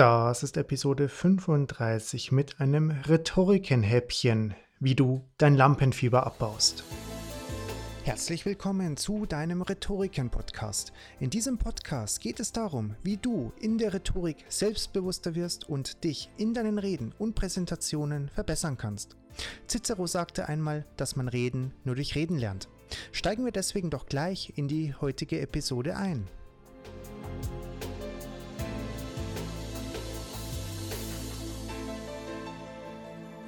Das ist Episode 35 mit einem Rhetorikenhäppchen, wie du dein Lampenfieber abbaust. Herzlich willkommen zu deinem Rhetoriken-Podcast. In diesem Podcast geht es darum, wie du in der Rhetorik selbstbewusster wirst und dich in deinen Reden und Präsentationen verbessern kannst. Cicero sagte einmal, dass man Reden nur durch Reden lernt. Steigen wir deswegen doch gleich in die heutige Episode ein.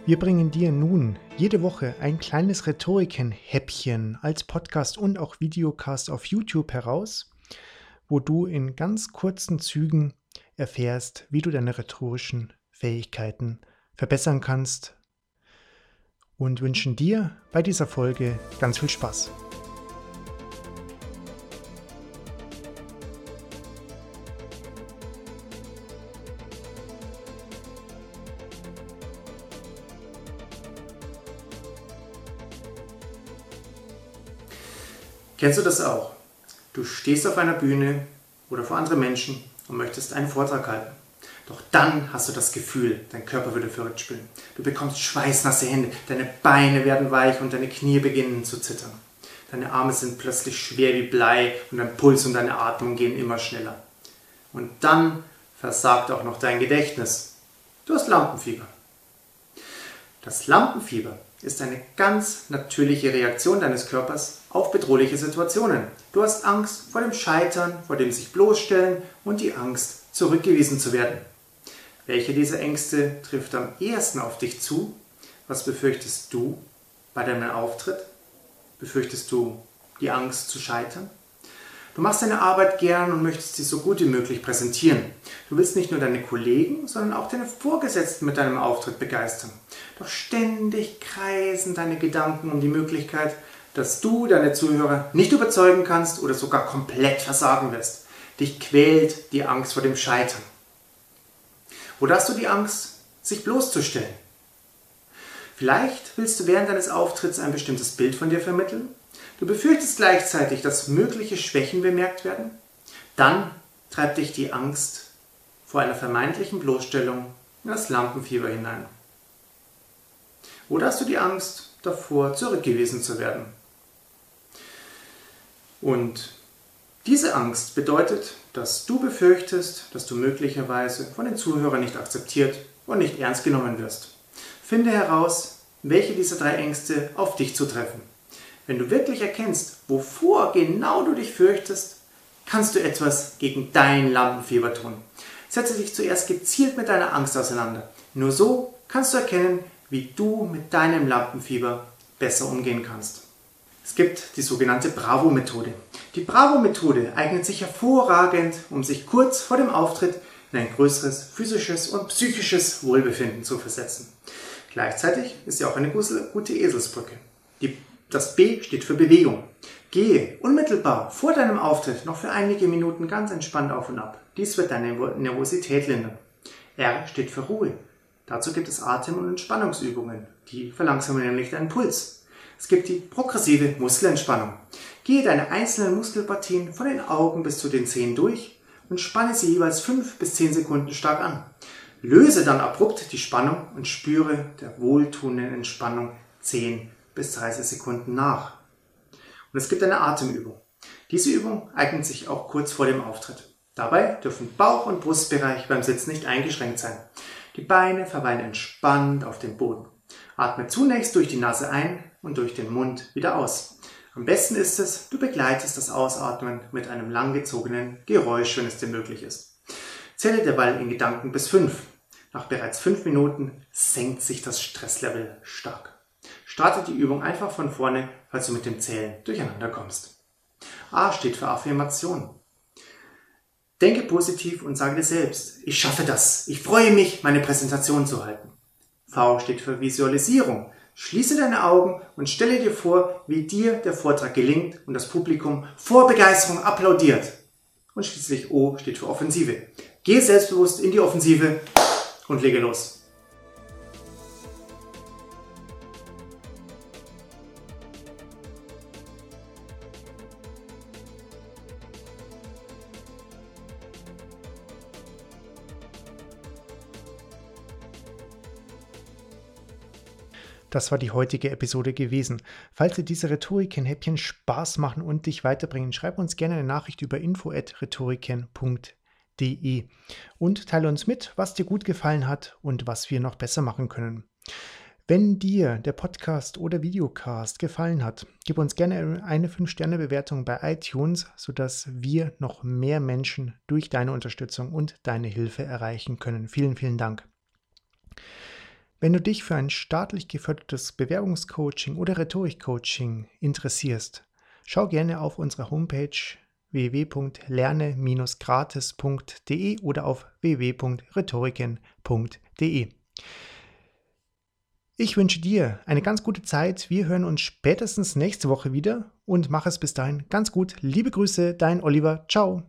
Wir bringen dir nun jede Woche ein kleines Rhetoriken-Häppchen als Podcast und auch Videocast auf YouTube heraus, wo du in ganz kurzen Zügen erfährst, wie du deine rhetorischen Fähigkeiten verbessern kannst und wünschen dir bei dieser Folge ganz viel Spaß. Kennst du das auch? Du stehst auf einer Bühne oder vor anderen Menschen und möchtest einen Vortrag halten. Doch dann hast du das Gefühl, dein Körper würde verrückt spielen. Du bekommst schweißnasse Hände, deine Beine werden weich und deine Knie beginnen zu zittern. Deine Arme sind plötzlich schwer wie Blei und dein Puls und deine Atmung gehen immer schneller. Und dann versagt auch noch dein Gedächtnis. Du hast Lampenfieber. Das Lampenfieber ist eine ganz natürliche Reaktion deines Körpers auf bedrohliche Situationen. Du hast Angst vor dem Scheitern, vor dem sich bloßstellen und die Angst, zurückgewiesen zu werden. Welche dieser Ängste trifft am ehesten auf dich zu? Was befürchtest du bei deinem Auftritt? Befürchtest du die Angst zu scheitern? Du machst deine Arbeit gern und möchtest sie so gut wie möglich präsentieren. Du willst nicht nur deine Kollegen, sondern auch deine Vorgesetzten mit deinem Auftritt begeistern. Doch ständig kreisen deine Gedanken um die Möglichkeit, dass du deine Zuhörer nicht überzeugen kannst oder sogar komplett versagen wirst. Dich quält die Angst vor dem Scheitern. Oder hast du die Angst, sich bloßzustellen? Vielleicht willst du während deines Auftritts ein bestimmtes Bild von dir vermitteln Du befürchtest gleichzeitig, dass mögliche Schwächen bemerkt werden? Dann treibt dich die Angst vor einer vermeintlichen Bloßstellung in das Lampenfieber hinein. Oder hast du die Angst davor, zurückgewiesen zu werden? Und diese Angst bedeutet, dass du befürchtest, dass du möglicherweise von den Zuhörern nicht akzeptiert und nicht ernst genommen wirst. Finde heraus, welche dieser drei Ängste auf dich zutreffen. Wenn du wirklich erkennst, wovor genau du dich fürchtest, kannst du etwas gegen dein Lampenfieber tun. Setze dich zuerst gezielt mit deiner Angst auseinander. Nur so kannst du erkennen, wie du mit deinem Lampenfieber besser umgehen kannst. Es gibt die sogenannte Bravo-Methode. Die Bravo-Methode eignet sich hervorragend, um sich kurz vor dem Auftritt in ein größeres physisches und psychisches Wohlbefinden zu versetzen. Gleichzeitig ist sie auch eine gute Eselsbrücke. Die das B steht für Bewegung. Gehe unmittelbar vor deinem Auftritt noch für einige Minuten ganz entspannt auf und ab. Dies wird deine Nervosität lindern. R steht für Ruhe. Dazu gibt es Atem- und Entspannungsübungen. Die verlangsamen nämlich deinen Puls. Es gibt die progressive Muskelentspannung. Gehe deine einzelnen Muskelpartien von den Augen bis zu den Zehen durch und spanne sie jeweils 5 bis 10 Sekunden stark an. Löse dann abrupt die Spannung und spüre der wohltuenden Entspannung 10 bis 30 Sekunden nach. Und es gibt eine Atemübung. Diese Übung eignet sich auch kurz vor dem Auftritt. Dabei dürfen Bauch- und Brustbereich beim Sitzen nicht eingeschränkt sein. Die Beine verweilen entspannt auf dem Boden. Atme zunächst durch die Nase ein und durch den Mund wieder aus. Am besten ist es, du begleitest das Ausatmen mit einem langgezogenen Geräusch, wenn es dir möglich ist. Zähle derweil in Gedanken bis fünf. Nach bereits fünf Minuten senkt sich das Stresslevel stark. Starte die Übung einfach von vorne, falls du mit dem Zählen durcheinander kommst. A steht für Affirmation. Denke positiv und sage dir selbst, ich schaffe das. Ich freue mich, meine Präsentation zu halten. V steht für Visualisierung. Schließe deine Augen und stelle dir vor, wie dir der Vortrag gelingt und das Publikum vor Begeisterung applaudiert. Und schließlich O steht für Offensive. Gehe selbstbewusst in die Offensive und lege los. Das war die heutige Episode gewesen. Falls dir diese Rhetoriken-Häppchen Spaß machen und dich weiterbringen, schreib uns gerne eine Nachricht über info.rhetoriken.de und teile uns mit, was dir gut gefallen hat und was wir noch besser machen können. Wenn dir der Podcast oder Videocast gefallen hat, gib uns gerne eine 5-Sterne-Bewertung bei iTunes, sodass wir noch mehr Menschen durch deine Unterstützung und deine Hilfe erreichen können. Vielen, vielen Dank. Wenn du dich für ein staatlich gefördertes Bewerbungscoaching oder Rhetorikcoaching interessierst, schau gerne auf unserer Homepage www.lerne-gratis.de oder auf www.rhetoriken.de. Ich wünsche dir eine ganz gute Zeit. Wir hören uns spätestens nächste Woche wieder und mach es bis dahin ganz gut. Liebe Grüße, dein Oliver. Ciao.